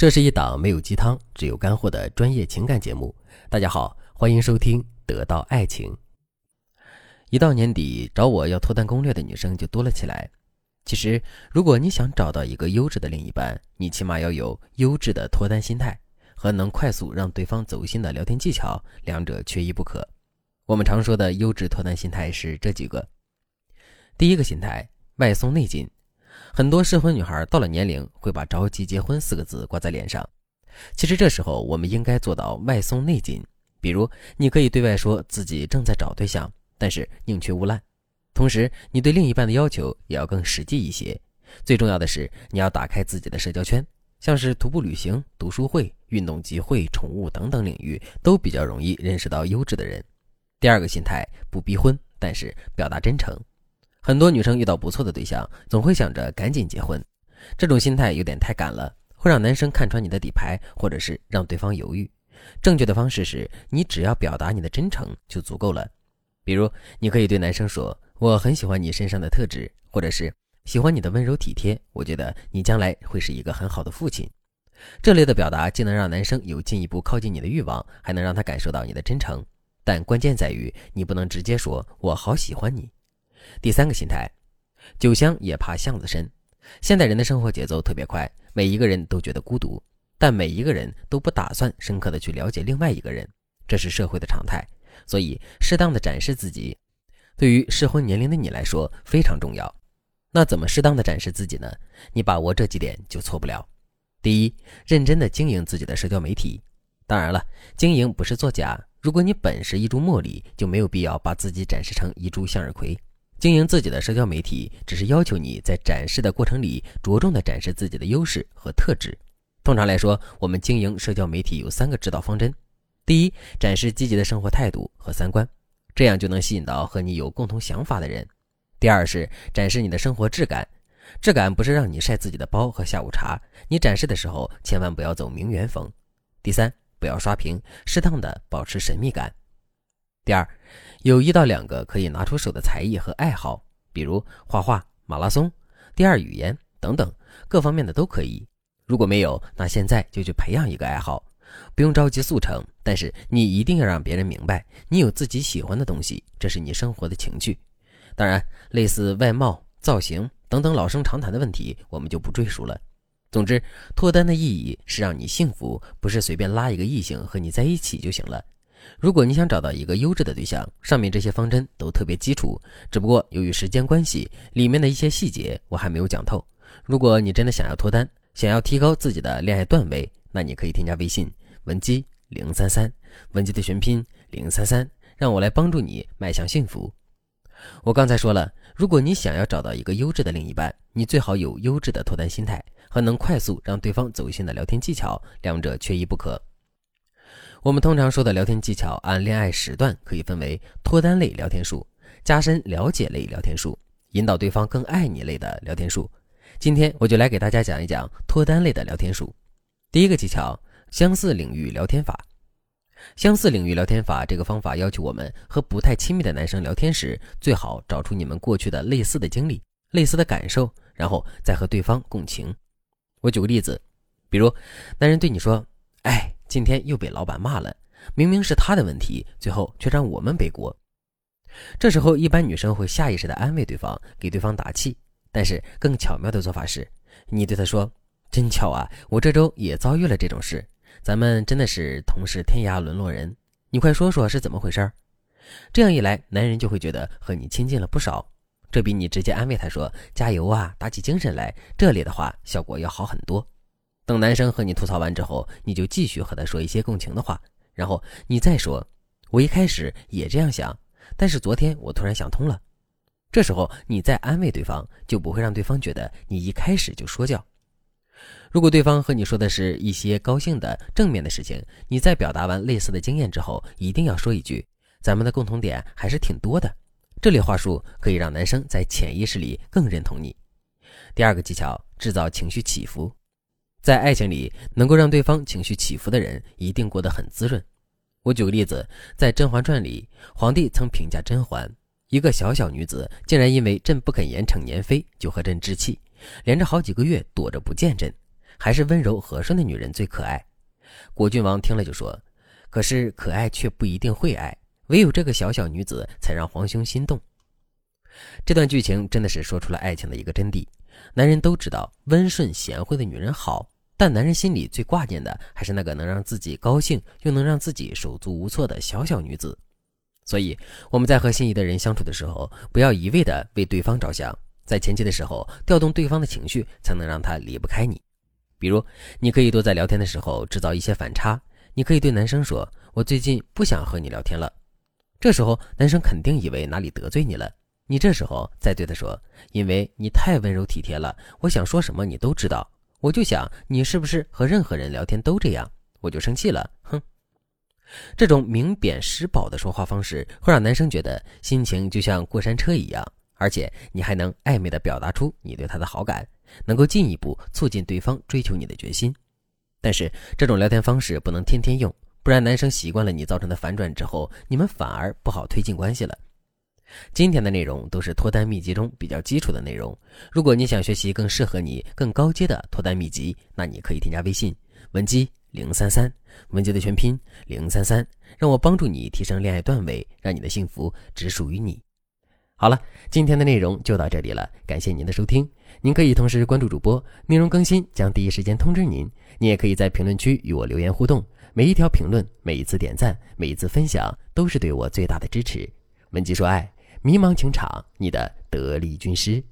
这是一档没有鸡汤，只有干货的专业情感节目。大家好，欢迎收听《得到爱情》。一到年底，找我要脱单攻略的女生就多了起来。其实，如果你想找到一个优质的另一半，你起码要有优质的脱单心态和能快速让对方走心的聊天技巧，两者缺一不可。我们常说的优质脱单心态是这几个：第一个心态，外松内紧。很多适婚女孩到了年龄，会把“着急结婚”四个字挂在脸上。其实这时候，我们应该做到外松内紧。比如，你可以对外说自己正在找对象，但是宁缺毋滥。同时，你对另一半的要求也要更实际一些。最重要的是，你要打开自己的社交圈，像是徒步旅行、读书会、运动集会、宠物等等领域，都比较容易认识到优质的人。第二个心态，不逼婚，但是表达真诚。很多女生遇到不错的对象，总会想着赶紧结婚，这种心态有点太赶了，会让男生看穿你的底牌，或者是让对方犹豫。正确的方式是你只要表达你的真诚就足够了。比如，你可以对男生说：“我很喜欢你身上的特质，或者是喜欢你的温柔体贴，我觉得你将来会是一个很好的父亲。”这类的表达既能让男生有进一步靠近你的欲望，还能让他感受到你的真诚。但关键在于，你不能直接说“我好喜欢你”。第三个心态，酒香也怕巷子深。现代人的生活节奏特别快，每一个人都觉得孤独，但每一个人都不打算深刻的去了解另外一个人，这是社会的常态。所以，适当的展示自己，对于适婚年龄的你来说非常重要。那怎么适当的展示自己呢？你把握这几点就错不了。第一，认真的经营自己的社交媒体。当然了，经营不是作假。如果你本是一株茉莉，就没有必要把自己展示成一株向日葵。经营自己的社交媒体，只是要求你在展示的过程里着重的展示自己的优势和特质。通常来说，我们经营社交媒体有三个指导方针：第一，展示积极的生活态度和三观，这样就能吸引到和你有共同想法的人；第二是展示你的生活质感，质感不是让你晒自己的包和下午茶，你展示的时候千万不要走名媛风；第三，不要刷屏，适当的保持神秘感。第二，有一到两个可以拿出手的才艺和爱好，比如画画、马拉松、第二语言等等，各方面的都可以。如果没有，那现在就去培养一个爱好，不用着急速成，但是你一定要让别人明白，你有自己喜欢的东西，这是你生活的情趣。当然，类似外貌、造型等等老生常谈的问题，我们就不赘述了。总之，脱单的意义是让你幸福，不是随便拉一个异性和你在一起就行了。如果你想找到一个优质的对象，上面这些方针都特别基础，只不过由于时间关系，里面的一些细节我还没有讲透。如果你真的想要脱单，想要提高自己的恋爱段位，那你可以添加微信文姬零三三，文姬的全拼零三三，让我来帮助你迈向幸福。我刚才说了，如果你想要找到一个优质的另一半，你最好有优质的脱单心态和能快速让对方走心的聊天技巧，两者缺一不可。我们通常说的聊天技巧，按恋爱时段可以分为脱单类聊天术、加深了解类聊天术、引导对方更爱你类的聊天术。今天我就来给大家讲一讲脱单类的聊天术。第一个技巧：相似领域聊天法。相似领域聊天法这个方法要求我们和不太亲密的男生聊天时，最好找出你们过去的类似的经历、类似的感受，然后再和对方共情。我举个例子，比如男人对你说：“哎。”今天又被老板骂了，明明是他的问题，最后却让我们背锅。这时候，一般女生会下意识的安慰对方，给对方打气。但是更巧妙的做法是，你对他说：“真巧啊，我这周也遭遇了这种事，咱们真的是同是天涯沦落人。你快说说是怎么回事？”这样一来，男人就会觉得和你亲近了不少。这比你直接安慰他说“加油啊，打起精神来”这类的话，效果要好很多。等男生和你吐槽完之后，你就继续和他说一些共情的话，然后你再说：“我一开始也这样想，但是昨天我突然想通了。”这时候你再安慰对方，就不会让对方觉得你一开始就说教。如果对方和你说的是一些高兴的正面的事情，你在表达完类似的经验之后，一定要说一句：“咱们的共同点还是挺多的。”这类话术可以让男生在潜意识里更认同你。第二个技巧，制造情绪起伏。在爱情里，能够让对方情绪起伏的人，一定过得很滋润。我举个例子，在《甄嬛传》里，皇帝曾评价甄嬛：一个小小女子，竟然因为朕不肯严惩年妃，就和朕置气，连着好几个月躲着不见朕，还是温柔和顺的女人最可爱。果郡王听了就说：“可是可爱却不一定会爱，唯有这个小小女子才让皇兄心动。”这段剧情真的是说出了爱情的一个真谛。男人都知道温顺贤惠的女人好，但男人心里最挂念的还是那个能让自己高兴又能让自己手足无措的小小女子。所以我们在和心仪的人相处的时候，不要一味的为对方着想，在前期的时候调动对方的情绪，才能让他离不开你。比如，你可以多在聊天的时候制造一些反差。你可以对男生说：“我最近不想和你聊天了。”这时候，男生肯定以为哪里得罪你了。你这时候再对他说：“因为你太温柔体贴了，我想说什么你都知道。我就想你是不是和任何人聊天都这样？我就生气了。”哼，这种明贬实褒的说话方式会让男生觉得心情就像过山车一样，而且你还能暧昧的表达出你对他的好感，能够进一步促进对方追求你的决心。但是这种聊天方式不能天天用，不然男生习惯了你造成的反转之后，你们反而不好推进关系了。今天的内容都是脱单秘籍中比较基础的内容。如果你想学习更适合你、更高阶的脱单秘籍，那你可以添加微信文姬零三三，文姬的全拼零三三，让我帮助你提升恋爱段位，让你的幸福只属于你。好了，今天的内容就到这里了，感谢您的收听。您可以同时关注主播，内容更新将第一时间通知您。你也可以在评论区与我留言互动，每一条评论、每一次点赞、每一次分享，都是对我最大的支持。文姬说爱。迷茫情场，你的得力军师。